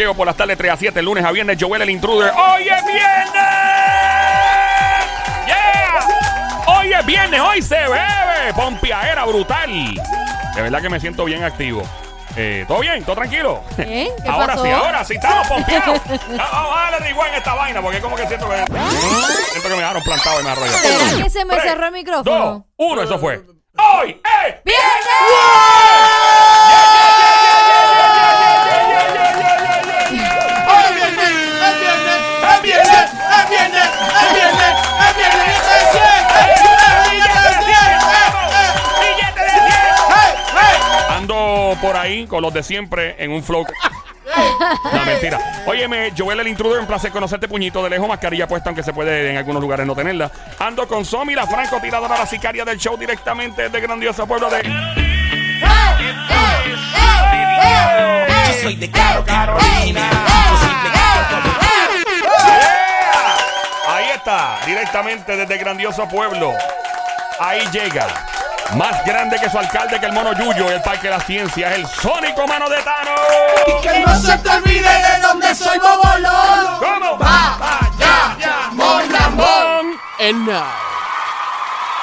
juqueo por las tardes 3 a 7, el lunes a viernes, Joel el Intruder. ¡Hoy es viernes! ¡Yeah! Hoy es viernes, hoy se bebe. Pompiaera brutal. De verdad que me siento bien activo. Eh, ¿Todo bien? ¿Todo tranquilo? ¿qué ahora pasó? sí, ahora sí, estamos pompeados. Vamos a darle igual en esta vaina, porque como que siento que, siento que me dejaron plantado y me arrollaron. ¿Será que se me cerró el micrófono? Dos, uno, eso fue. ¡Hoy es ¡Es ahí con los de siempre en un flow. No, mentira. Óyeme, Joel el Intruder, un placer conocerte, puñito de lejos, mascarilla puesta, aunque se puede en algunos lugares no tenerla. Ando con Somi, la francotiradora, la sicaria del show, directamente desde grandioso pueblo de... Yo soy de Caro Carolina. Ahí está, directamente desde grandioso pueblo. Ahí llega. Más grande que su alcalde, que el mono Yuyo, el Parque de la Ciencia, es el Sónico Mano de Tano. Que no se te olvide de dónde soy Bobololo. ¿Cómo? ya, ya, mon lambón. Bon. And now,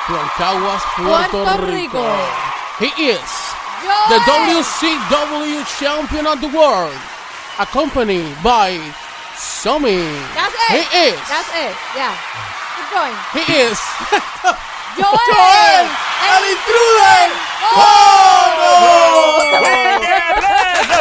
from Caguas, Puerto, Puerto Rico. Rico. he is the WCW champion of the world, accompanied by Somi. That's it. He is. That's it. Yeah. Keep going. He is. Joel. ¡Joel! ¡El intruder! ¡Oh,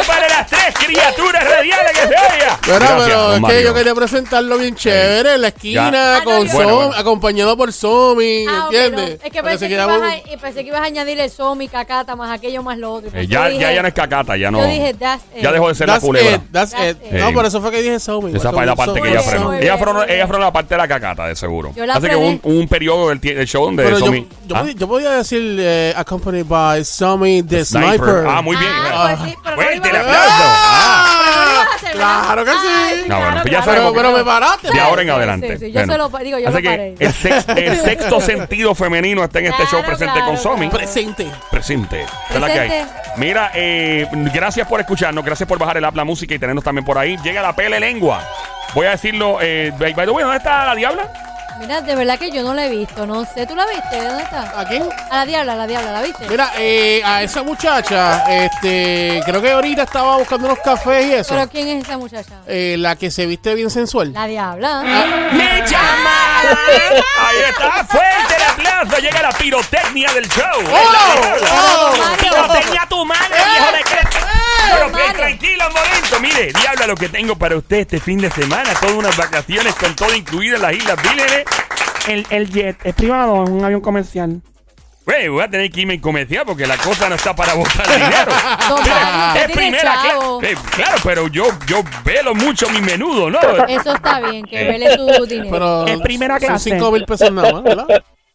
para las tres criaturas radiales que se oiga! Pero, Gracias, pero es que yo quería presentarlo bien chévere en la esquina, Ya. con Ah, Bueno, Somi, bueno. acompañado por Somi, Ah, ok, ¿entiendes? no. Es que Para pensé que, ibas un- a, y pensé que ibas a añadir el somi, cacata, más aquello, más lo otro. Eh, ya, dije- ya, ya no es cacata, ya no. Yo dije, that's it. ya dejó de ser la That's culebra. it, that's That's it. it. No, Sí. por eso fue que dije Somi. Esa fue la parte que ella frenó. Ella frenó, ella frenó la parte de la cacata, de seguro. Yo la Así que frené. un, un periodo del, tie- del show donde Pero yo, Somi- yo, ¿Ah? podía, yo podía decir eh, accompanied by Somi the Sniper. Ah, muy bien. Ah, pues sí, pero no Fuerte el aplauso. Ah. Claro que sí. No, bueno, pues ya claro. sabemos Pero, pero me paraste. De ahora en adelante. sí, sí, yo Bueno. se lo digo, yo Así lo que paré. el, sex- el sexto sentido femenino está en este Claro, show presente claro, con Somi. claro. Presente. Presente. Es la que hay. Mira, eh, gracias por escucharnos, gracias por bajar el app La Música y tenernos también por ahí. Llega la pele lengua. Voy a decirlo, eh, by the way, ¿dónde está la diabla? Mira, de verdad que yo no la he visto. No sé, ¿tú la viste? ¿Dónde está? ¿A quién? A la diabla, a la diabla, ¿la viste? Mira, eh, a esa muchacha, este, creo que ahorita estaba buscando unos cafés y eso. ¿Pero quién es esa muchacha? Eh, la que se viste bien sensual. La diabla. ¡Me llama! Ahí está, fuerte el aplauso. Llega la pirotecnia del show. Es la diabla. Oh, Mario. Pirotecnia a tu madre, viejo de qué. Pero que tranquilo momento. Mire, diabla, lo que tengo para usted este fin de semana. Todas unas vacaciones con todo incluido en las Islas Vírgenes. El, el jet es privado, es un avión comercial. Güey, voy a tener que irme en comercial porque la cosa no está para botar dinero. Don Mira, Mario, usted es tiene primera chavo. clase. claro, pero yo, yo velo mucho mi menudo, ¿no? Eso está bien, que vele su dinero. Pero En primera son clase. 5 mil pesos nada más, ¿verdad?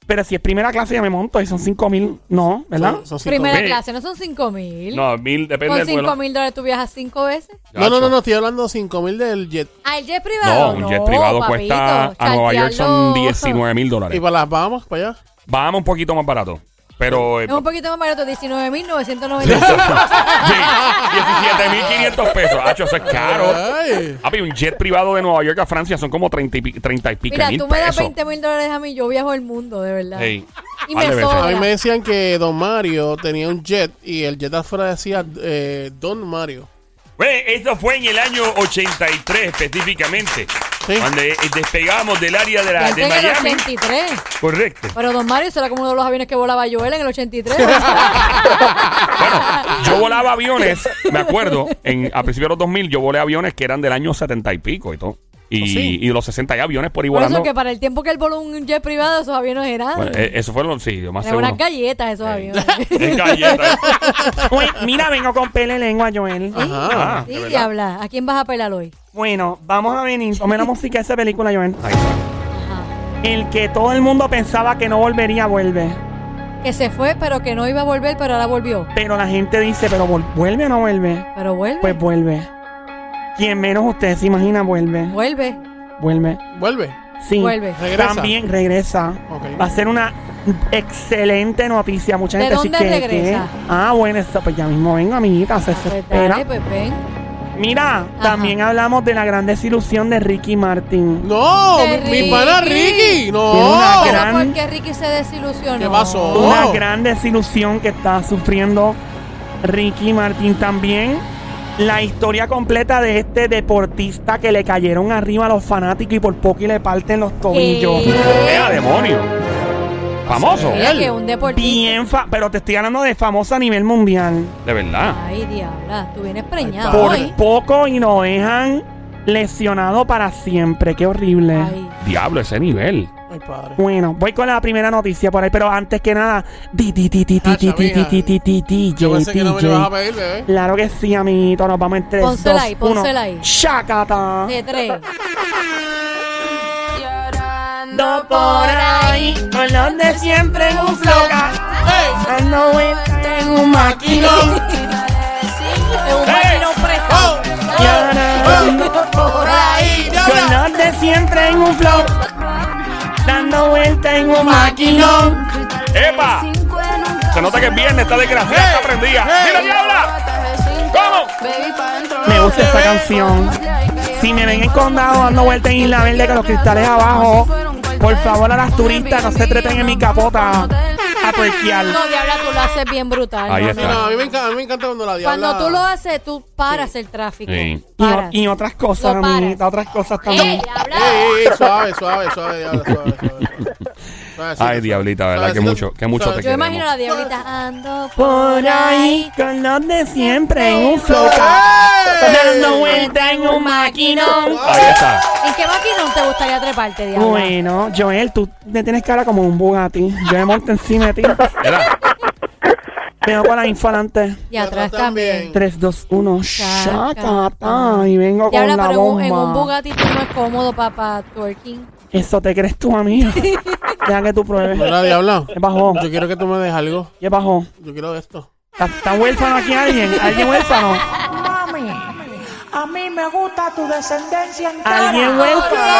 Pero si es primera clase ya me monto y son 5 mil, no, ¿verdad? Son- son cinco Primera mil. clase, ¿no son 5 mil? No, mil depende Con del 5 vuelo. mil dólares tú viajas 5 veces. No, no, no, no, estoy hablando de 5 mil del jet. Ah, el jet No, privado. un jet privado papito, cuesta a Nueva York son chartearlo. 19 mil Y dólares. para las Bahamas, para allá. Vamos un poquito más barato. Pero eh, Es un poquito más barato, 19.995. sí, 17.500 pesos. Hacho, eso es caro. Ay. Papi, un jet privado de Nueva York a Francia son como 30 y, pi- 30 y pico Mira, mil tú me das pesos. 20 mil dólares a mí, yo viajo el mundo, de verdad. Hey, Y par me de veces. sobra. A mí me decían que Don Mario tenía un jet y el jet afuera decía eh, Don Mario. Güey, eso fue en el año 83 específicamente. Sí. Cuando eh, despegamos del área de, la, de en el Miami. 83. Correcto. Pero Don Mario será como uno de los aviones que volaba Joel en el 83. Bueno, yo volaba aviones, me acuerdo, en, a principios de los 2000 yo volé aviones que eran del año 70 y pico y todo. Y, ¿Oh, sí? y los 60 hay aviones por ahí Por eso que para el tiempo que él voló un jet privado, esos aviones eran. Bueno, eh, eso fue lo sí, lo más seguro. unas galletas esos aviones. Es galleta. Uy, mira, vengo con pele lengua, Joel. Ajá. Ah, Sí, de verdad. diabla. ¿A quién vas a pelar hoy? Bueno, vamos a venir. Ponme la música de esa película, Joel. Ahí está. El que todo el mundo pensaba que no volvería, vuelve. Que se fue, pero que no iba a volver, pero ahora volvió. Pero la gente dice, ¿pero vuelve o no vuelve? Pero vuelve. Pues vuelve. Quien menos usted se imagina, vuelve. vuelve. Vuelve. Vuelve. Sí. Vuelve. Regresa. También regresa. Va a ser una excelente noticia. Mucha ¿De gente dónde dice que- regresa? que- Ah, bueno, eso, pues ya mismo vengo, amiguita. Se Pues espera. dale, pues ven. Mira, también hablamos de la gran desilusión de Ricky Martin. No, De mi, mi pana Ricky. Ricky. Tiene No. una Pero gran- ¿por qué Ricky se desilusionó? ¿Qué pasó? Una gran desilusión que está sufriendo Ricky Martin también. La historia completa de este deportista que le cayeron arriba a los fanáticos y por poco y le parten los tobillos. ¿Qué? ¡Ea, demonio! Famoso. Mira que un deportista. Bien, fa- pero te estoy hablando de famoso a nivel mundial. De verdad. Ay, diabla, tú vienes preñado Por hoy. poco y lo dejan lesionado para siempre. Qué horrible. Ay. Diablo, ese nivel. Padre. Bueno, voy con la primera noticia por ahí, pero antes que nada, di, di, di, di, di, Tacha, di, di, mija. di, di, di, DJ, Yo pensé que no me lo DJ. ibas a pedir, bebé. Claro que sí, amiguito. Nos vamos en 3, Pónsela 2, ahí, 1. pónsela ahí. Shakata. De tres. Ando por ahí, con los de siempre en un floca. En un maquinón. Es un maquinón prestado. Y ahora ando Por ahí, con diabla. los de siempre en un flow. Dando vueltas en un maquinón. ¡Epa! Se nota que es viernes, está desgraciada, está prendida. ¡Mira, diabla! ¿Cómo? Me gusta esta canción. Si me ven en condado dando vueltas en Isla Verde con los cristales abajo, por favor a las turistas no se trepen en mi capota a tuerquear. No, diabla, tú lo haces bien brutal. Ahí no, está. no. A mí me encanta, a mí me encanta cuando la diabla. Cuando tú lo haces, tú paras el tráfico. Sí. Y, o- Paras. y otras cosas, Lo paras. amiguita, otras cosas ¡Eh, también. diabla! Ey, ey, ey, suave, suave, suave, diabla, suave, suave. Suavecito, Ay, diablita, ¿verdad? Que mucho, que mucho te. Yo queremos. imagino a la diablita ando Por ahí, con los de siempre en un flow. Dando vueltas en un maquinón. Ahí está. ¿En qué maquinón te gustaría treparte, diabla? Bueno, Joel, tú me tienes cara como un Bugatti. Yo me monto encima de ti. Mira, Vengo con la info adelante. Y atrás también. 3, 2, 1, shakata. Y vengo con la pero en un, en un bomba. Bugatti tú no es cómodo para twerking. Eso te crees tú, amigo. Deja que tú pruebes. Diabla. ¿Qué bajó? Yo quiero que tú me des algo. ¿Qué bajó? Yo quiero esto. ¿Está, está huérfano aquí alguien? ¿Alguien huérfano? Mami, a mí me gusta tu descendencia entera. ¿Alguien huérfano?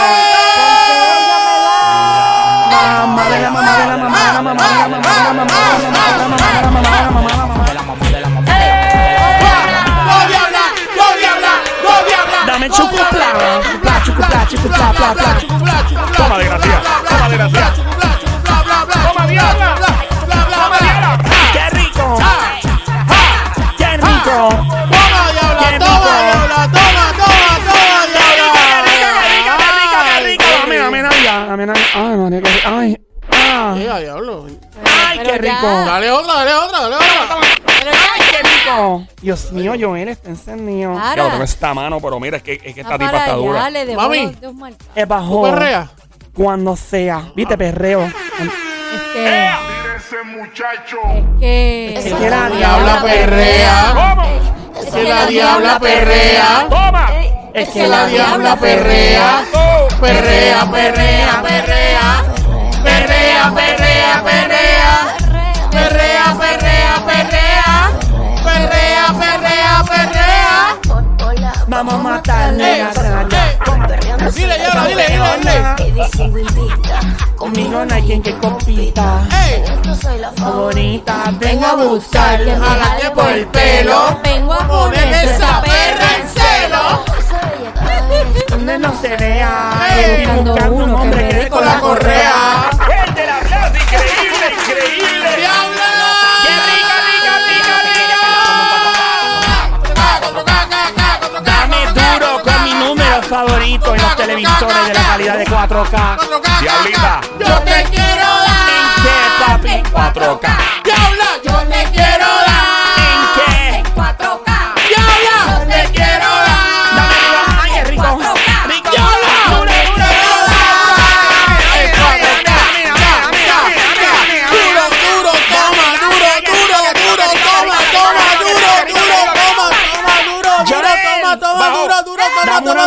Mamá de la mamá de la mamá de la mamá de la mamá de la mamá de la mamá de la mamá de la mamá de la mamá de la mamá de la mamá. ¡Go, diabla! ¡Go, diabla! ¡Go, diabla! chucupla, chucupla, bla, bla, chucupla, chucupla. Toma de gracia, toma de gracia. Bla, bla, bla. Toma diabla. Bla, bla, bla. Qué rico. Qué rico. Toma diabla, toma diabla, toma, toma, toma diabla. Qué rico, qué rico, qué rico, qué rico. Amén, amén, amén, amén. Ay, María, qué rico. Ay. Ay, diablo. Ay, qué rico. Dale otra, dale otra, dale otra. Dios mío, Joel está encendido. Para. Ya, tengo esta mano, pero mira, es que, es que esta tipa está dura. le debo Mami. Es bajo. Perrea. Cuando sea. Viste, perreo. Es que. Es que. Es que la Diabla perrea. ¿Cómo? Es Que la diabla perrea. Toma. Es Que la diabla perrea. Perrea, perrea, perrea. Vamos a matarle la raya. Dile, diabla, dile, dile, dile. Conmigo no hay quien que compita. Ey, Favorita, vengo a buscarte, jalarte por el pelo. Vengo a poner esa perra en celo. Donde no se vea. Buscando un hombre que dé Con la correa. ¡Fuerte el aplauso! ¡Increíble, increíble! ¡Diabla! Favorito en los televisores de la calidad de 4K. Diablita. Yo te quiero ¿En qué, dar. papi? 4K. Diabla,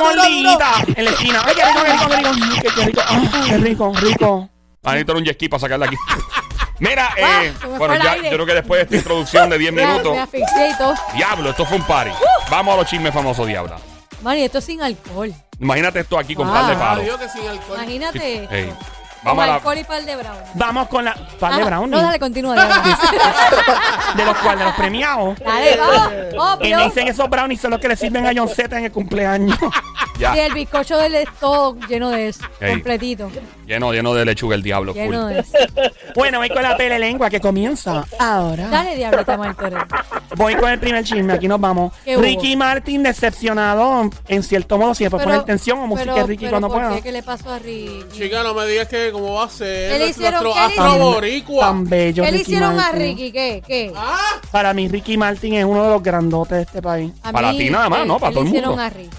una mordidita en la esquina. ¡Ay, qué rico, qué rico, qué rico! ¡Qué, rico! ¡Ah, qué rico, rico! Anito era un jet ski para sacarla aquí. Mira, eh, Ah, se me bueno, fue el ya, aire. yo creo que después de esta introducción de 10 Me, minutos, me asfixié y todo. diablo, esto fue un party. Vamos a los chismes famosos, diabla. Mani, esto es sin alcohol. Imagínate esto aquí con Wow. par de Ah, palos. digo que sin alcohol. Imagínate. Ey. Vamos a la- alcohol y par de brown. Vamos con la. Par de Ah, brownies. No, dale, continúa. dale. De los cuales, de los premiados. Dale, vamos. Y Obvio. me dicen esos brownies son los que le sirven a John Z en el cumpleaños. Ya. Sí, el bizcocho de él es todo lleno de eso. Ey. Completito. Lleno, lleno de lechuga el diablo. full. Lleno de eso. bueno, voy con la pele lengua que comienza ahora. Dale, diablita Martorell. Voy con el primer chisme, aquí nos vamos. ¿Qué hubo? Ricky Martin decepcionado, en cierto modo, si después poner tensión o música de Ricky pero cuando ¿por pueda. qué? ¿Qué le pasó a Ricky? Chica, no me digas que cómo va a ser ¿Qué le nuestro hicieron? ¿Qué le astro hicieron? boricua. Tan bello, ¿Qué le Ricky hicieron a Martin. Ricky? ¿Qué? ¿Qué? Ah, Para mí, Ricky Martin es uno de los grandotes de este país. A Para mí, ti nada más, ¿qué- ¿no? Para qué todo le el hicieron mundo. a Ricky?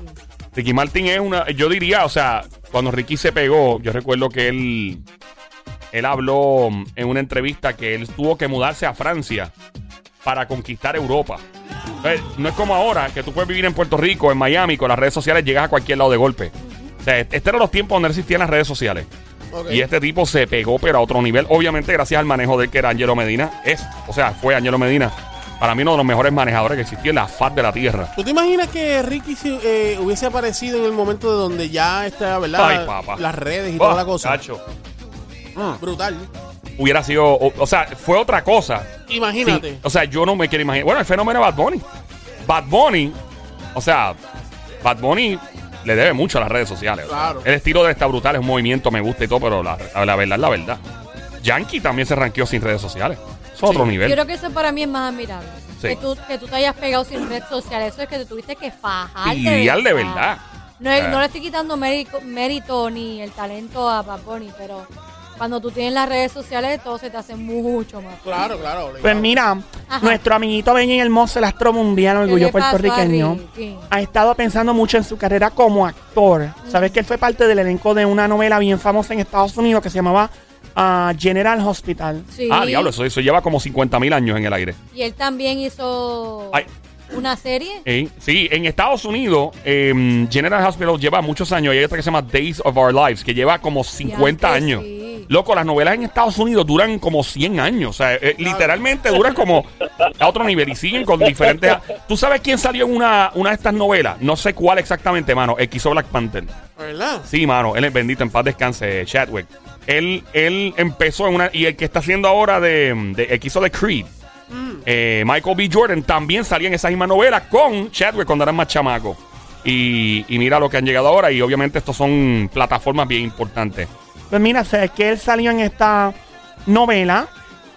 Ricky Martin es una. Yo diría, o sea, cuando Ricky se pegó, yo recuerdo que él. Él habló en una entrevista que él tuvo que mudarse a Francia para conquistar Europa. Entonces, no es como ahora, que tú puedes vivir en Puerto Rico, en Miami, con las redes sociales, llegas a cualquier lado de golpe. O sea, este eran los tiempos donde existían las redes sociales. Y este tipo se pegó, pero a otro nivel. Obviamente, gracias al manejo de que era Angelo Medina. Es, o sea, fue Angelo Medina. Para mí, uno de los mejores manejadores que existía en la faz de la tierra. ¿Tú te imaginas que Ricky si- eh, hubiese aparecido en el momento de donde ya está, ¿verdad? Ay, papá. Las redes y Oh, toda la cosa. chacho, Brutal. hubiera sido, o, o sea, fue otra cosa. Imagínate. Sí, o sea, yo no me quiero imaginar. Bueno, el fenómeno de Bad Bunny. Bad Bunny, o sea, Bad Bunny le debe mucho a las redes sociales. Claro. El estilo de él está brutal, es un movimiento, me gusta y todo, pero la, la verdad es la verdad. Yankee también se ranqueó sin redes sociales. Es otro Sí. nivel. Yo creo que eso para mí es más admirable. Sí. Que, tú, que tú te hayas pegado sin red social. Eso es que te tuviste que fajar. Ideal de verdad. No, es- Eh. no le estoy quitando mérito, mérito ni el talento a Bunny, pero cuando tú tienes las redes sociales todo se te hace mucho más. Claro, claro. obligado. Pues mira, Ajá. nuestro amiguito Benny Hermoso, el astro mundial, orgullo puertorriqueño, ha estado pensando mucho en su carrera como actor. Sabes que él fue parte del elenco de una novela bien famosa en Estados Unidos que se llamaba ah, General Hospital. Sí. Ah, diablo, eso, eso lleva como 50 mil años en el aire. Y él también hizo Ay. una serie. Eh, sí, en Estados Unidos, eh, General Hospital lleva muchos años. Y hay otra que se llama Days of Our Lives, que lleva como 50 Diantre, años. sí. Loco, las novelas en Estados Unidos duran como 100 años. O sea, eh, literalmente duran como a otro nivel y siguen con diferentes. ¿Tú sabes quién salió en una, una de estas novelas? No sé cuál exactamente, mano. El que hizo Black Panther. ¿Verdad? Sí, mano. Él es bendito, en paz descanse, Chadwick. Él, él empezó en una. Y el que está haciendo ahora de. de el que hizo de Creed. eh, Michael B. Jordan también salía en esa misma novela con Chadwick cuando eran más chamacos. Y, y mira lo que han llegado ahora. Y obviamente estos son plataformas bien importantes. Pues mira, sabes que él salió en esta novela,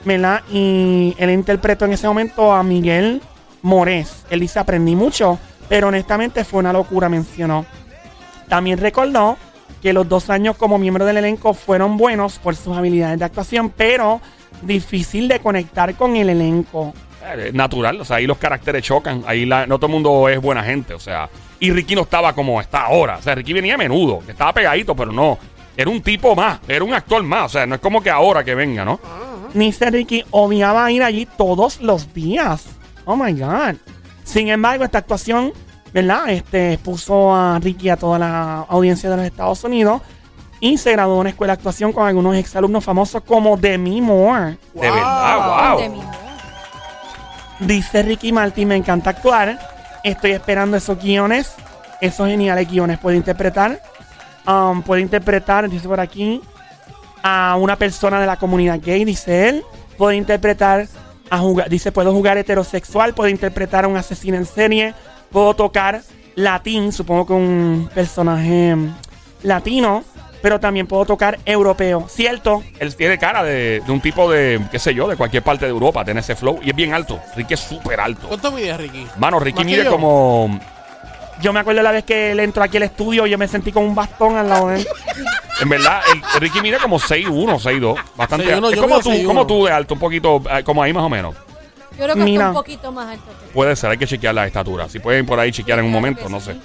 ¿verdad? Y él interpretó en ese momento a Miguel Morés. Él dice, aprendí mucho, pero honestamente fue una locura, mencionó. También recordó que los dos años como miembro del elenco fueron buenos por sus habilidades de actuación, pero difícil de conectar con el elenco. Eh, natural, o sea, ahí los caracteres chocan. Ahí la- no todo el mundo es buena gente, o sea. Y Ricky no estaba como está ahora. O sea, Ricky venía a menudo, estaba pegadito, pero no. Era un tipo más, era un actor más. O sea, no es como que ahora que venga, ¿no? Nice Ricky odiaba ir allí todos los días. Oh my God. Sin embargo, esta actuación, ¿verdad? Este puso a Ricky a toda la audiencia de los Estados Unidos y se graduó en una escuela de actuación con algunos exalumnos famosos como Demi Moore. De verdad, wow. Dice Ricky Martin, me encanta actuar. Estoy esperando esos guiones, esos geniales guiones. Puede interpretar, um, puede interpretar, dice por aquí, a una persona de la comunidad gay, dice él. Puede interpretar a jugar, dice, puedo jugar heterosexual, puede interpretar a un asesino en serie, puedo tocar latín, supongo que un personaje latino, pero también puedo tocar europeo, ¿cierto? Él tiene cara de, de un tipo de, qué sé yo, de cualquier parte de Europa, tiene ese flow. Y es bien alto. Ricky es súper alto. ¿Cuánto mide Ricky? Mano, Ricky mide yo. como. Yo me acuerdo la vez que él entró aquí al estudio, yo me sentí con un bastón al lado de él. En verdad, el, el Ricky mide como 6'1, 6'2. Bastante 6'1, alto. Es yo como tú, 6'1. como tú de alto, un poquito, eh, como ahí más o menos. Yo creo que Mira. está un poquito más alto que. Puede ser, hay que chequear la estatura. Si pueden por ahí chequear en un Claro momento, que no sí. sé.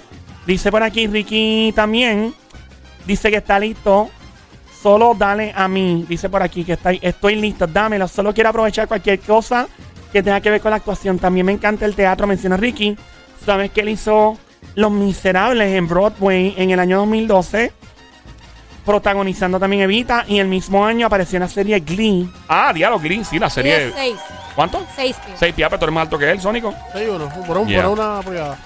Dice por aquí Ricky también. Dice que está listo. Solo dale a mí. Dice por aquí que está, estoy listo. Dámelo. Solo quiero aprovechar cualquier cosa que tenga que ver con la actuación. También me encanta el teatro. Menciona Ricky. Sabes que él hizo Los Miserables en Broadway en el año 2012. Protagonizando también Evita. Y el mismo año apareció en la serie Glee. Ah, Diálogo Green, sí, la serie. ¿Cuánto? Seis pies. 6 pies, pero tú eres más alto que él, Sónico. 6'1, por, un, Yeah. por una pulgada.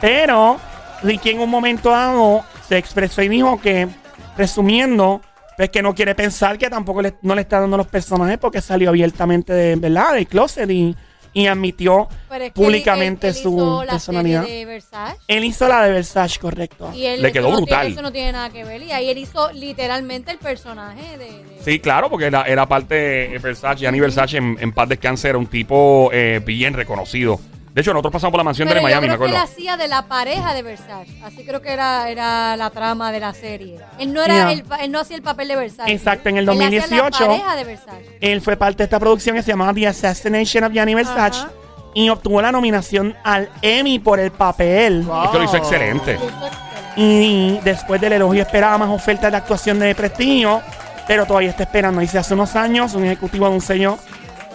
Pero Ricky en un momento dado se expresó y dijo que, resumiendo, pues que no quiere pensar que tampoco le- no le está dando los personajes porque salió abiertamente de, ¿verdad? del closet y, y admitió Pero es que él- públicamente él- él su hizo la personalidad. serie de Versace. Él hizo la de Versace, correcto. Y él, Le eso quedó no brutal. tiene- eso no tiene nada que ver. Y ahí él hizo literalmente el personaje de. de- Sí, claro, porque era, era parte de Versace. Gianni Versace, en, en paz descanse, era un tipo eh, bien reconocido. De hecho, nosotros pasamos por la mansión Pero de Miami, me yo creo que él acuerdo. hacía de la pareja de Versace. Así creo que era, era la trama de la serie. Él no, era el, él no hacía el papel de Versace. Exacto, en el Él hacía 2018. la pareja de Versace. Él fue parte de esta producción que se llamaba The Assassination of Gianni Versace Ajá. y obtuvo la nominación al Emmy por el papel. Es que lo hizo excelente. Lo hizo excelente. Y después del elogio esperaba más ofertas de actuación de prestigio, pero todavía está esperando. Dice, hace unos años un ejecutivo de un sello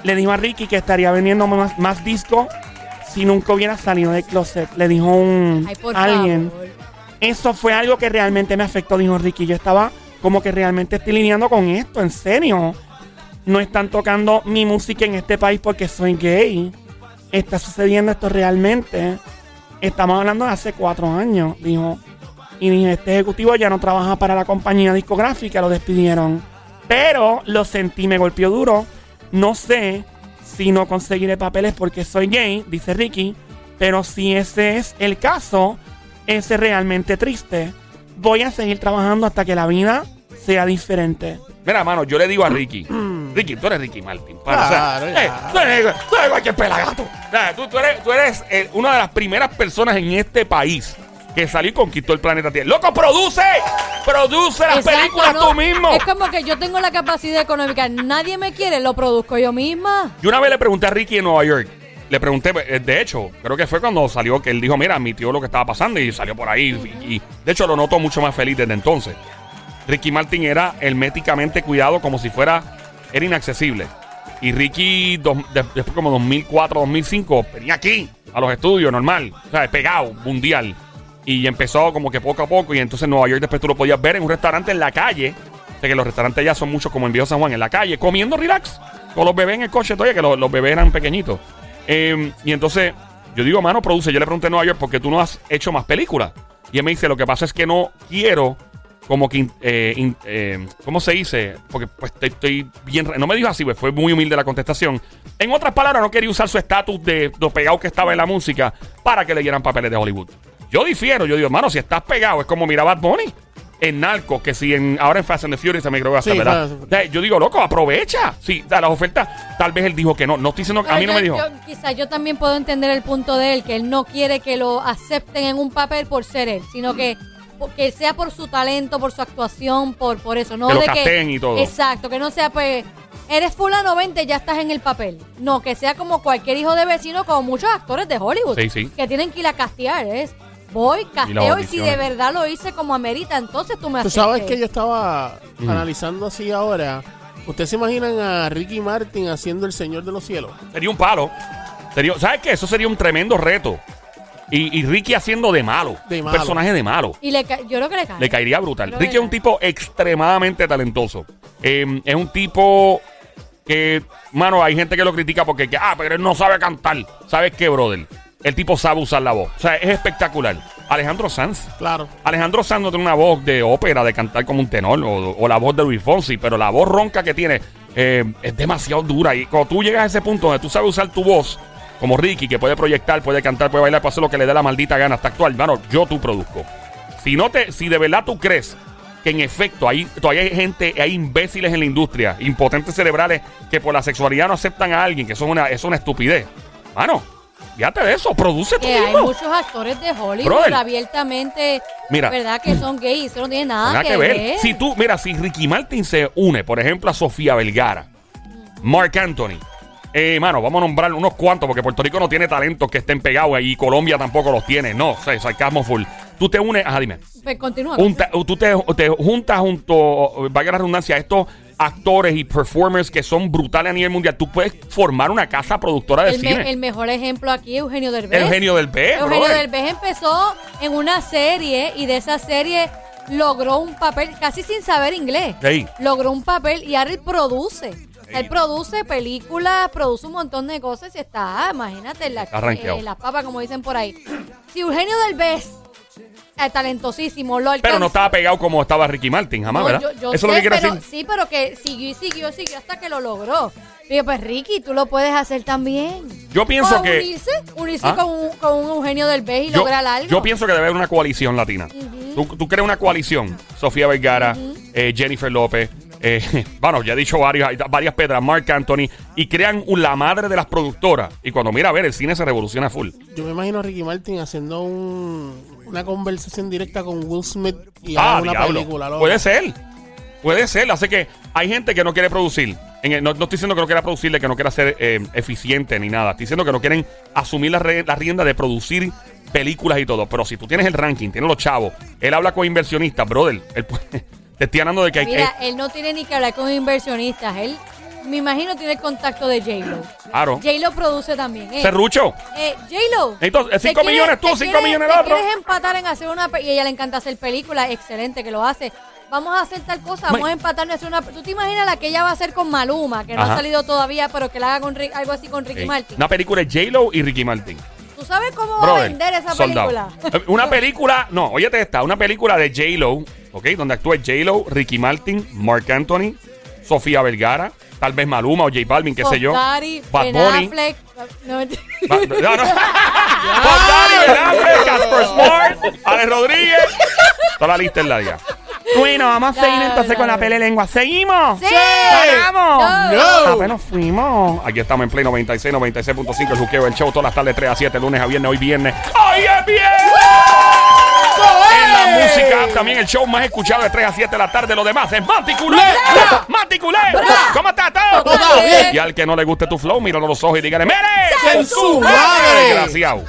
le dijo a Ricky que estaría vendiendo más, más discos si nunca hubiera salido del closet. Le dijo un Ay, por alguien. favor. Eso fue algo que realmente me afectó, dijo Ricky. Yo estaba como que realmente estoy lidiando con esto, en serio. No están tocando mi música en este país porque soy gay. Está sucediendo esto realmente. Estamos hablando de hace cuatro años, dijo. Y dije, este ejecutivo ya no trabaja para la compañía discográfica, lo despidieron. Pero lo sentí, me golpeó duro. No sé si no conseguiré papeles porque soy gay, dice Ricky. Pero si ese es el caso, ese es realmente triste. Voy a seguir trabajando hasta que la vida sea diferente. Mira, mano, yo le digo a Ricky. Ricky, tú eres Ricky Martin. pana, Claro, o sea, tú eres, tú eres cualquier pelagato. Tú, tú eres, tú eres eh, una de las primeras personas en este país que salió y conquistó el planeta Tierra. ¡Loco, produce! ¡Produce las Exacto, películas ¿no? tú mismo! Es como que yo tengo la capacidad económica. Nadie me quiere, lo produzco yo misma. Yo una vez le pregunté a Ricky en Nueva York. Le pregunté, eh, de hecho, creo que fue cuando salió que él dijo, mira, admitió lo que estaba pasando y salió por ahí. y, y, de hecho, lo noto mucho más feliz desde entonces. Ricky Martin era herméticamente cuidado como si fuera, era inaccesible. Y Ricky, dos- de- después como 2004, 2005, venía aquí, a los estudios, normal. O sea, pegado, mundial. Y empezó como que poco a poco. Y entonces en Nueva York después tú lo podías ver en un restaurante en la calle. O sea, que los restaurantes ya son muchos como en Viejo San Juan, en la calle, comiendo relax. Con los bebés en el coche todavía, que los, bebés eran pequeñitos. Eh, y entonces, yo digo, mano, produce. Yo le pregunté en Nueva York, ¿por qué tú no has hecho más películas? Y él me dice, lo que pasa es que no quiero como que, eh, in- eh, ¿cómo se dice? Porque pues estoy, bien, no me dijo así, pues fue muy humilde la contestación. En otras palabras, no quería usar su estatus de lo pegado que estaba en la música para que le dieran papeles de Hollywood. Yo difiero, yo digo, hermano, si estás pegado, es como mira Bad Bunny. En Narco, que si en, ahora en Fast and the Furious también creo que va a Sí, ¿verdad? Fast- O sea, Yo digo, loco, aprovecha. Sí, da las ofertas. Tal vez él dijo que no. No estoy diciendo que a mí no me Pero dijo. quizás yo también puedo entender el punto de él, que él no quiere que lo acepten en un papel por ser él, sino que que sea por su talento, por su actuación, por, por eso. No Que lo de casteen y todo. Exacto, que no sea pues, eres fulano 20, ya estás en el papel. No, que sea como cualquier hijo de vecino, como muchos actores de Hollywood, Sí, sí. que tienen que ir a castear. Es, voy, casteo y si de verdad lo hice como amerita, entonces tú me Tú aceptes. sabes que yo estaba analizando así ahora. ¿Ustedes se imaginan a Ricky Martin haciendo El Señor de los Cielos? Sería un palo. Sería, ¿Sabes qué? Eso sería un tremendo reto. Y, y Ricky haciendo de malo. De Un malo. personaje de malo. Y le yo creo que le cae. Le caería brutal. Ricky es un tipo extremadamente talentoso. Eh, es un tipo que, mano, hay gente que lo critica porque, que, ah, pero él no sabe cantar. ¿Sabes qué, brother? El tipo sabe usar la voz. O sea, es espectacular. Alejandro Sanz. Claro. Alejandro Sanz no tiene una voz de ópera, de cantar como un tenor, o, o la voz de Luis Fonsi, pero la voz ronca que tiene eh, es demasiado dura. Y cuando tú llegas a ese punto donde tú sabes usar tu voz, como Ricky, que puede proyectar, puede cantar, puede bailar, puede hacer lo que le dé la maldita gana hasta actual, hermano, yo tú produzco. Si no te, si de verdad tú crees que en efecto hay, todavía hay gente, hay imbéciles en la industria, impotentes cerebrales, que por la sexualidad no aceptan a alguien, que eso es una, eso es una estupidez. Mano, fíjate de eso, produce tú Que hay mismo. muchos actores de Hollywood Brother. abiertamente, Mira. ¿verdad? Que son gays, eso no tiene nada, Nada que ver. Si tú, mira, si Ricky Martin se une, por ejemplo, a Sofía Vergara, Mark Anthony, eh, mano, vamos a nombrar unos cuantos, porque Puerto Rico no tiene talentos que estén pegados y Colombia tampoco los tiene. No, o sea, sarcasmo full. Tú te unes, ajá, dime. Pues continúa. Junta- tú te, te juntas junto, valga la redundancia, a estos actores y performers que son brutales a nivel mundial. Tú puedes formar una casa productora de el, me- cine. el mejor ejemplo aquí es Eugenio Derbez. Eugenio Derbez, Eugenio brother. Derbez empezó en una serie y de esa serie logró un papel casi sin saber inglés. Sí. Logró un papel y ahora él produce. Él produce películas, produce un montón de cosas y está, imagínate, la, Arranqueado. eh, las papas, como dicen por ahí. Si Eugenio Derbez eh, talentosísimo. Lo Pero no estaba pegado como estaba Ricky Martin, jamás, No, ¿verdad? yo- yo Eso es lo que sé, quiere pero- decir. Sí, pero que siguió y siguió y siguió hasta que lo logró. Digo, pues Ricky, tú lo puedes hacer también. Yo pienso O que. Unirse, unirse ¿Ah? con, un, con un Eugenio del y Yo, lograr algo. yo pienso que debe haber una coalición latina. tú, tú creas una coalición. Sofía Vergara, eh, Jennifer López, eh, bueno, ya he dicho varios, varias pedras, Mark Anthony, y crean la madre de las productoras. Y cuando mira a ver, el cine se revoluciona full. Yo me imagino a Ricky Martin haciendo un, una conversación directa con Will Smith y Ah, una diablo. película. loco. Puede ser. Puede ser. Hace que hay gente que no quiere producir. En el- no, no estoy diciendo que no quiera producir, de que no quiera ser eh, eficiente ni nada. Estoy diciendo que no quieren asumir la, re- la rienda de producir películas y todo. Pero si tú tienes el ranking, tienes los chavos, él habla con inversionistas, brother. él te estoy hablando de que hay que. Mira, él no tiene ni que hablar con inversionistas. Él, me imagino, tiene el contacto de J-Lo. Claro. J-Lo produce también. Eh, Serrucho. eh, J-Lo. Eh, ¿te cinco quieres- millones tú, te cinco quieres- millones te el otro. quieres empatar en hacer una... Y ella le encanta hacer películas. Excelente que lo hace. Vamos a hacer tal cosa. Vamos a empatarnos a hacer una... ¿Tú te imaginas la que ella va a hacer con Maluma? Que no Ajá. ha salido todavía, pero que la haga con algo así con Ricky. Martin. Una película de J-Lo y Ricky Martin. ¿Tú sabes cómo va a vender esa película? Eh, Una película, no, óyete esta, una película de J-Lo, ¿ok? Donde actúa J-Lo, Ricky Martin, Mark Anthony, Sofía Vergara, tal vez Maluma o J Balvin, qué sé yo. Bad Ben Bunny. Affleck. No, mentira. Ba- no, no. Puff Daddy, Ben Affleck, Casper Smart, Alex Rodríguez. Toda la lista en la día. Bueno, vamos a seguir entonces con la pelea de lengua. ¿Seguimos? ¡Sí! ¡Vamos! No. Ah, nos fuimos. Aquí estamos en Play 96, 96.5, el juqueo, el show, todas las tardes 3 a 7, lunes a viernes, hoy viernes. ¡Hoy es viernes! La música, también el show más escuchado de 3 a 7 de la tarde. Lo demás es Manticulé. Manticulé. ¿Cómo está todo? Todo está bien. Y al que no le guste tu flow, míralo a los ojos y dígale, ¡Mere! ¡En su madre! Desgraciado.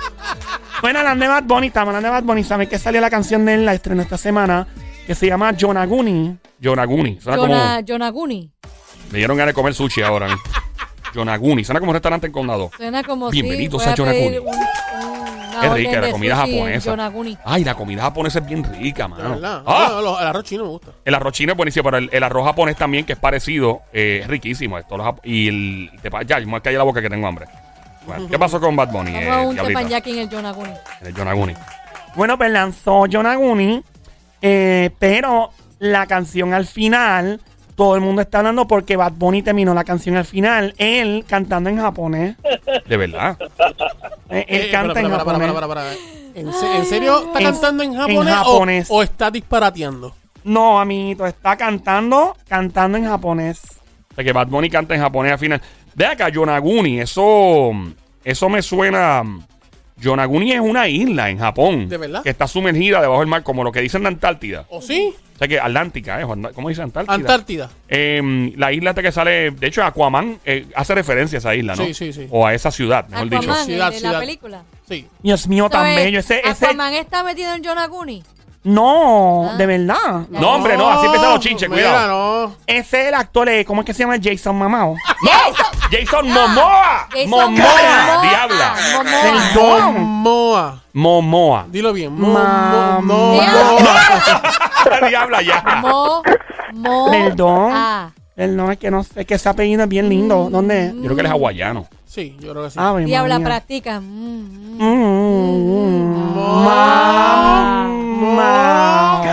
Bueno, hablando de Bad Bunny, estamos hablando de Bad Bunny. ¿Sabes que salió la canción de él? La estrenó esta semana. Que se llama Jonaguni. Yonaguni. Suena Jonah, como. Jonaguni. Me dieron ganas de comer sushi ahora. ¿eh? Yonaguni. Suena como un restaurante en condado. Suena como Bienvenidos si a voy a pedir Yonaguni. un- un- orden rica la comida japonesa. Yonaguni. Ay, la comida japonesa es bien rica, mano. verdad. Ah, el arroz chino me gusta. El arroz chino es buenísimo, pero el, el arroz japonés también, que es parecido, eh, es riquísimo. Esto, los y el. ya, me cae la boca que tengo hambre. Bueno, ¿Qué pasó con Bad Bunny? Vamos eh, a un Diablita? teppanyaki en el Yonaguni. En el Yonaguni. Bueno, pues lanzó Jonaguni. eh, pero la canción al final, todo el mundo está hablando porque Bad Bunny terminó la canción al final. Él cantando en japonés. De verdad. Eh, él Eh, canta en para, para, japonés. para, para, para. ¿En, se- en serio está En- cantando en en japonés, o- japonés. O, está disparateando? No, amiguito, está cantando, cantando en japonés. O sea, que Bad Bunny canta en japonés al final. Ve acá, Yonaguni, eso, eso me suena. Yonaguni es una isla en Japón. ¿De verdad? Que está sumergida debajo del mar, como lo que dicen de Antártida. ¿O sí? O sea que Atlántica, ¿eh? ¿Cómo dice Antártida? Antártida. Eh, la isla esta que sale, de hecho, Aquaman eh, hace referencia a esa isla, ¿no? Sí, sí, sí. O a esa ciudad, mejor dicho. Aquaman, el Ciudad, de ciudad. la película. Sí. Dios mío, tan bello. Ese, ese, Aquaman está metido en Yonaguni. No, Ah. de verdad. No, hombre, no, así empiezan los chinches, mira, cuidado. no. Ese es el actor, eh, ¿cómo es que se llama? Jason Mamao. Jason Momoa. Jason Momoa, Momoa. diabla. Momoa. Momoa. Momoa. Dilo bien. Mo, Ma- mo, Diabla. diabla ya. Mo, mo, Perdón. ah. Él no es que no sé, que ese apellido es bien lindo. ¿Dónde? es? Yo creo que él es hawaiano. Sí, yo creo que sí. Ave Diabla practica. Mm, mm. Mm, mm, Ma- ma-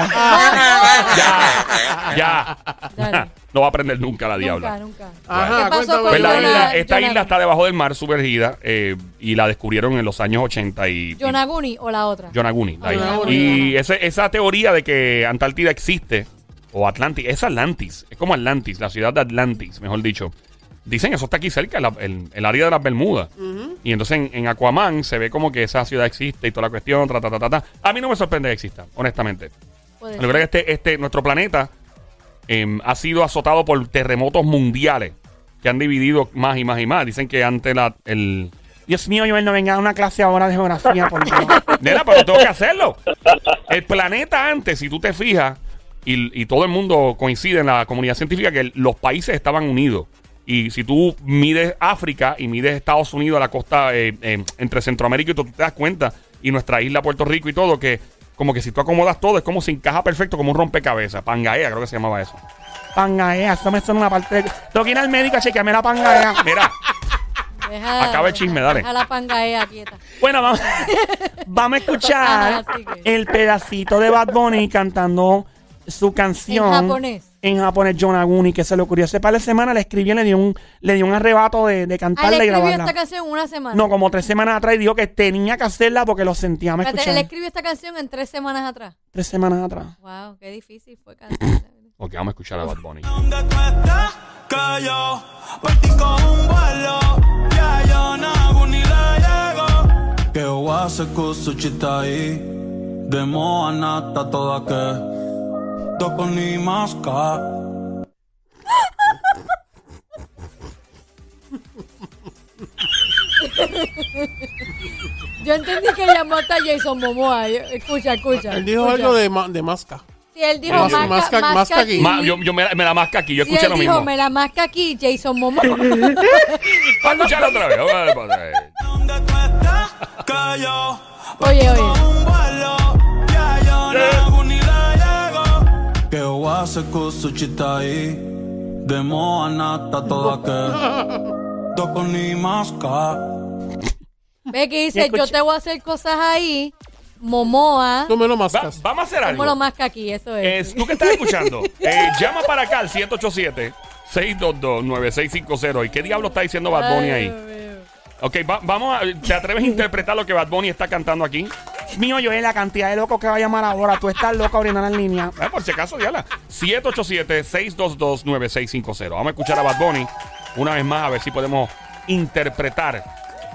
Ya, ya. Dale. No va a aprender nunca la diabla. Nunca, nunca. Ajá, ¿Qué pasó con Pues la Yona- isla- esta Yonaguni? isla está debajo del mar, sumergida, eh, y la descubrieron en los años 80 y... y- ¿Yonaguni o la otra? Yonaguni, la isla. Yonaguni. Y ese- esa teoría de que Antártida existe, o Atlantis, es Atlantis, es como Atlantis, la ciudad de Atlantis, mejor dicho. Dicen eso está aquí cerca, la- el, el área de las Bermudas. Y entonces en, en Aquaman se ve como que esa ciudad existe y toda la cuestión, ta, ta, ta, ta, ta. A mí no me sorprende que exista, honestamente. Puede Lo que pasa es que este, este, nuestro planeta em, ha sido azotado por terremotos mundiales que han dividido más y más y más. Dicen que ante la, el, Dios mío, Joel, no venga a una clase ahora de geografía, por Dios. Nena, pero tengo que hacerlo. El planeta antes, si tú te fijas, y, y todo el mundo coincide en la comunidad científica que el- los países estaban unidos. Y si tú mides África y mides Estados Unidos a la costa eh, eh, entre Centroamérica y todo, tú te das cuenta, y nuestra isla Puerto Rico y todo, que como que si tú acomodas todo, es como se encaja perfecto como un rompecabezas. Pangaea, creo que se llamaba eso. Pangaea, eso me suena una parte de... Tengo que ir al médico a chequearme la pangaea. Mira, Deja- Acaba el chisme, dale. Deja la pangaea quieta. Bueno, vamos, vamos a escuchar el pedacito de Bad Bunny cantando su canción. En japonés. En japonés, Jonaguni, que se le ocurrió hace par de semanas, le escribió y le dio un, le dio un arrebato de, de Ah, cantarla le y escribió esta canción en una semana. No, como tres semanas atrás y dijo que tenía que hacerla porque lo sentía. Me escucharon. él escribió esta canción en tres semanas atrás. Tres semanas atrás. Wow, qué difícil fue cantar. Ok, vamos a escuchar a Bad Bunny. ¿Dónde tú estás? Que yo partí con un vuelo. Ya yo no hago ni le llego. Que wase kusuchita ahí. De moa nata toda que. Doko ni maska. Yo entendí que llamó hasta Jason Momoa. Escucha, escucha. Él dijo escucha. algo de, ma- de masca. Sí, él dijo Mas- masca, masca- masca masca aquí. Ma- yo yo me, la- me la masca aquí, yo Sí, escuché él lo dijo, mismo. me la masca aquí, Jason Momoa. Vamos a escucharla otra vez. vamos a ver, otra vez. Oye, oye. Maska. Ve que dice, yo te voy a hacer cosas ahí. Momoa. Tú me lo Va- mascas. vamos a hacer ¿Cómo lo algo. masca aquí? Eso es. Es, tú que estás escuchando, eh, llama para acá al 787-622-9650. ¿Y qué diablo está diciendo Bad Bunny Ay, ahí? Dios mío. Ok, va- vamos a. ¿Te atreves a interpretar lo que Bad Bunny está cantando aquí? Mío, yo la cantidad de locos que va a llamar ahora. Tú estás loco abriendo la línea. Eh, por si acaso, diala. 787-622-9650. Vamos a escuchar a Bad Bunny una vez más, a ver si podemos interpretar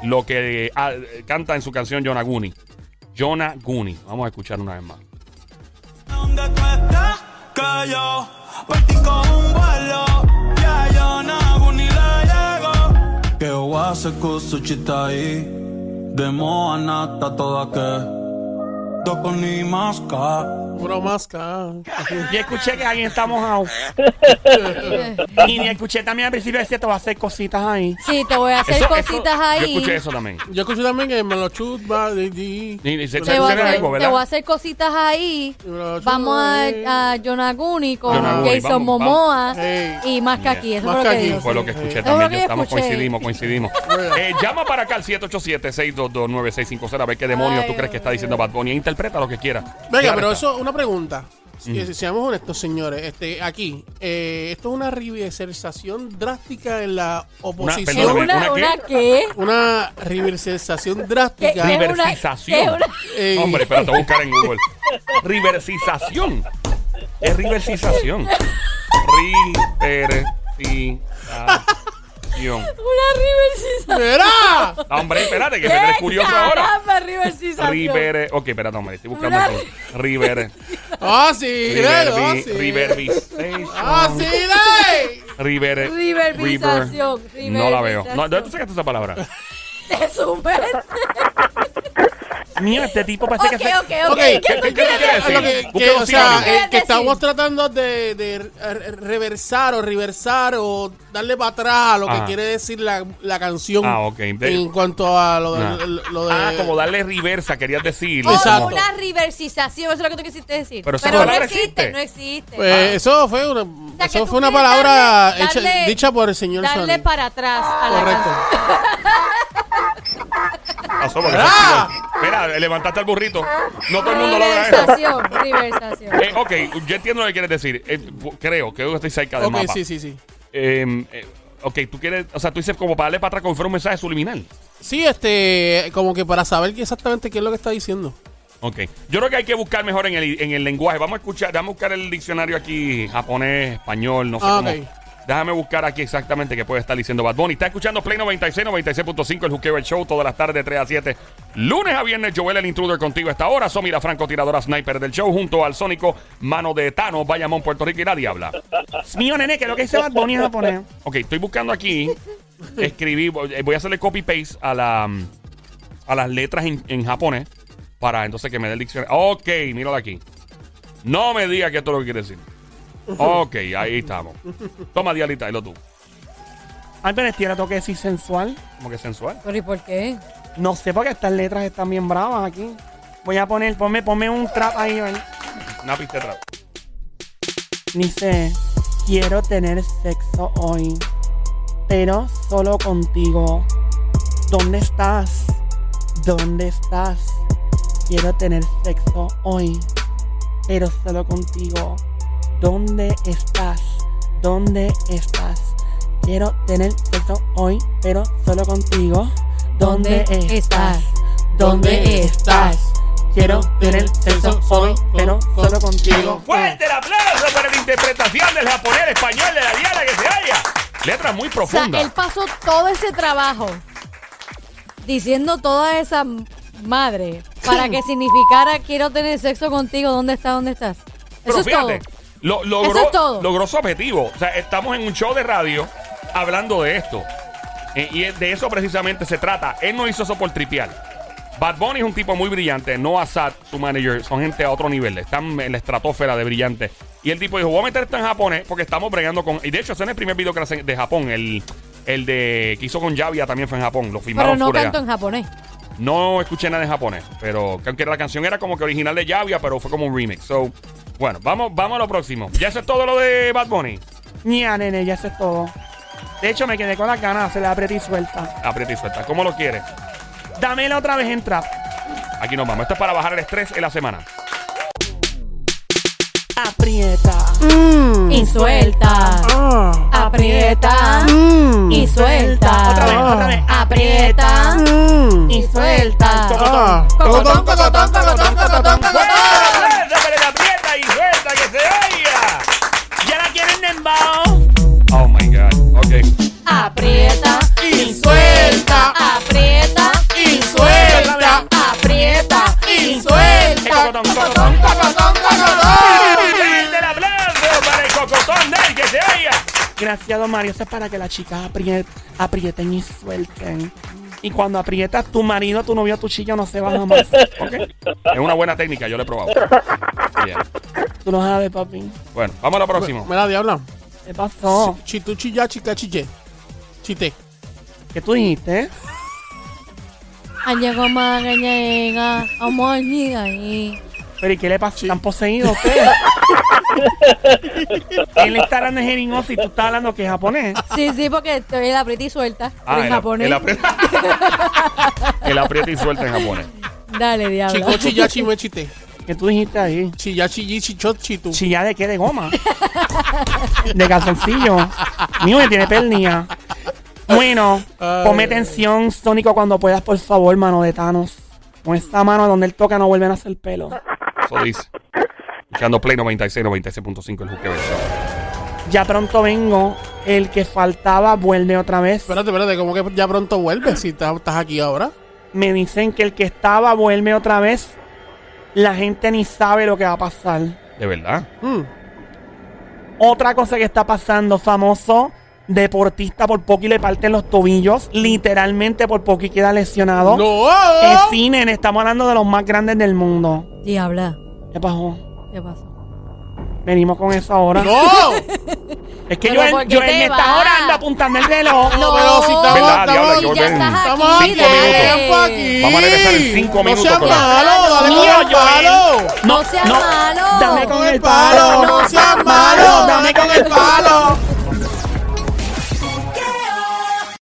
lo que eh, ah, canta en su canción Yonaguni. Yonaguni. Vamos a escuchar una vez más. ¿Dónde tú estás? Que yo partí con un vuelo. Ya ni le llego. Que wase kusuchita ahí. De moa nata toda que. Doctor ni mascara. Puro masca. Y escuché que alguien está mojado. y escuché también al principio decía, te va a hacer cositas ahí. Sí, te voy a hacer Eso- cositas eso- ahí. Yo escuché eso también. Yo escuché también que me lo chupa. Di, di. Y- y se- Te voy, a se hacer, algo, te ¿verdad? voy a hacer cositas ahí. Yo- Vamos a, a Yonaguni con Yonaguni, Jason vamos, Momoa Hey. y Masca aquí. Eso fue lo que aquí. Fue lo que escuché también. Yo que estamos escuché. coincidimos, coincidimos. Eh, llama para acá al 787-622-9650 a ver qué demonios Ay, tú crees que está diciendo Bad Bunny. Interpreta lo que quiera. Venga, Claro pero está. eso, una pregunta. Si, si seamos honestos, señores, este, aquí, eh, esto es una reversación drástica en la oposición. ¿Una, ¿Una una, qué? Una reversación ¿Qué- drástica. una- Eh, Hombre, espérate, voy a buscar en Google. Riversización. Es riversización. Una reversización. ¡Verá! Hombre, espérate, que me eres curioso ahora. Caramba. River. Ok, espérate, hombre, estoy buscando Una-. River. ¡Ah, sí! River. ¡Ah, sí! ¡Ah. River. Riverbización, River. No la veo. riverbización. No, ¿De dónde tú sacaste esa palabra? De su mente. Mío, este tipo parece que se... ok, ok. Ok, ¿Qué ¿qué- tú quieres quiere decir? Lo que, que, o sea, eh, ¿Qué que estamos tratando de, de re- reversar o reversar o darle para atrás a lo que Ajá. quiere decir la, la canción Ah, ok. De- en cuanto a lo de, Ah. lo de Ah, como darle reversa, querías decir. Oh, Exacto. una reversización, eso es lo que tú quisiste decir. Pero esa no palabra existe, existe. no existe. Pues, eso fue una, sea, que eso tú fue una quieres palabra darle- hecha- darle- dicha por el señor Darle Sonic. para atrás a la Correcto. canción. Porque Ah. Mira, levantaste al burrito. No todo el mundo logra eso. Reversación. Eh, ok, yo entiendo lo que quieres decir. Eh, creo, creo que estoy cerca del Ok, mapa. sí, sí, sí. Eh, eh, ok, tú quieres, o sea, tú dices como para darle para atrás como fuera un mensaje subliminal. Sí, este, como que para saber exactamente qué es lo que está diciendo. Ok, yo creo que hay que buscar mejor en el, en el lenguaje. Vamos a escuchar, vamos a buscar el diccionario aquí, japonés, español, no sé Ah, cómo. ok. Déjame buscar aquí exactamente qué puede estar diciendo Bad Bunny. Está escuchando Play 96, 96.5, el Juqueo, el show, todas las tardes de 3 a 7. Lunes a viernes, Joel el Intruder contigo a esta hora. Somi la francotiradora sniper del show, junto al sónico Mano de Tano, Bayamón, Puerto Rico y nadie habla. Mío, nene, que es lo que dice Bad Bunny en japonés. Ok, estoy buscando aquí. Escribí, voy voy a hacerle copy paste a la a las letras en, en japonés para entonces que me dé el diccionario. Ok, míralo aquí. No me diga que esto es lo que quiere decir. Ok, ahí estamos. Toma, Dialita, lo tú. Ay, pero tiene toque decir sensual. Como que sensual. ¿Pero y por qué? No sé porque estas letras están bien bravas aquí. Voy a poner, ponme, ponme un trap ahí, ¿ven? Una pista atrás. Dice, quiero tener sexo hoy, pero solo contigo. ¿Dónde estás? ¿Dónde estás? Quiero tener sexo hoy, pero solo contigo. ¿Dónde estás? ¿Dónde estás? Quiero tener sexo hoy, pero solo contigo. ¿Dónde estás? ¿Dónde estás? Quiero tener sexo hoy, pero solo contigo. Fuerte el aplauso para la interpretación del japonés español de la Diana que se haya. Letras muy O sea, profundas. él pasó todo ese trabajo diciendo toda esa madre para que significara quiero tener sexo contigo. ¿Dónde estás? ¿Dónde estás? Pero Eso es todo. Lo- logró, Eso es todo. logró su objetivo. O sea, estamos en un show de radio hablando de esto. Eh, y de eso precisamente se trata. Él no hizo eso por tripear. Bad Bunny es un tipo muy brillante. No Assad, su manager, son gente a otro nivel. Están en la estratosfera de brillante. Y el tipo dijo: Voy a meter esto en japonés porque estamos bregando con. Y de hecho, ese es el primer video que hace de Japón. El, el de que hizo con Javia también fue en Japón. Lo filmaron Pero no allá. en japonés. No escuché nada en japonés, pero que aunque la canción era como que original de Javia, pero fue como un remix. So, bueno, vamos, vamos a lo próximo. ¿Ya eso es todo lo de Bad Bunny? Ña, nene, ya eso es todo. De hecho, me quedé con las ganas, se la aprieta y suelta. Aprieta y suelta. ¿Cómo lo quieres? Dámela otra vez en trap. Aquí nos vamos. Esto es para bajar el estrés en la semana. Aprieta. Y suelta. Ah. Aprieta. Y suelta. Otra vez, otra vez. Aprieta. Mm. Y suelta. Ah. Cocotón, cocotón, cocotón, cocotón, cocotón. ¡Dale la aprieta y suelta que se oiga! ¿Ya la quieren dembow? Oh my God. Ok. Aprieta. Y suelta. Aprieta. Y suelta. Aprieta. Y suelta. Cocotón, cocotón, Cocotón, cocotón. ¡Fuerte el aplauso para el cocotón del que se oiga! Gracias, don Mario. Eso es para que las chicas apriet- aprieten y suelten. Y cuando aprietas, tu marido, tu novio, tu chica no se va jamás. ¿Ok? Es una buena técnica, yo lo he probado. Bien. Tú lo sabes, papi. Bueno, vamos a lo próximo. Mira, diabla. ¿Qué pasó? Chitu chilla, chica chiche. Chite. ¿Qué tú dijiste? Añego más, añega. Amor, ahí. Pero ¿y qué le pasa? ¿Están poseídos ustedes? Él está hablando de jeringoso y tú estás hablando que es japonés. Sí, sí, porque estoy el aprieta y suelta. Ah, en el, japonés. el aprieta. el aprieta y suelta en japonés. Dale, diablo. Chico chilla, chime chite. ¿Qué tú dijiste ahí? Chilla, chilli, chichot, chitu. ¿Chilla de qué? ¿De goma? ¿De calzoncillo? Mío, me tiene pernilla. Bueno, Ay. ponme tensión, Sónico, cuando puedas, por favor, mano de Thanos. Con esta mano donde él toca no vuelven a hacer pelo. Eso dice. Escuchando Play 96, 96.5 el Juquebel Show. Ya pronto vengo. El que faltaba vuelve otra vez. Espérate, espérate, ¿cómo que ya pronto vuelves si estás estás aquí ahora? Me dicen que el que estaba vuelve otra vez. La gente ni sabe lo que va a pasar. De verdad. Mm. Otra cosa que está pasando, famoso deportista por poco y le parten los tobillos. Literalmente por poco y queda lesionado. ¡No! Es cine, estamos hablando de los más grandes del mundo. Diabla. ¿Qué pasó? ¿Qué pasó? Venimos con eso ahora. ¡No! Es que yo, ¿por qué yo orando apuntando el reloj. No, pero si estamos, ¿Verdad, diabla? estamos, ya estás aquí, Cinco minutos. tiempo aquí. Vamos a regresar en cinco No minutos seas con la- malo, dale Mío, con el Joel. palo. No seas malo. Dame con el palo. palo. No seas malo, dame con el palo.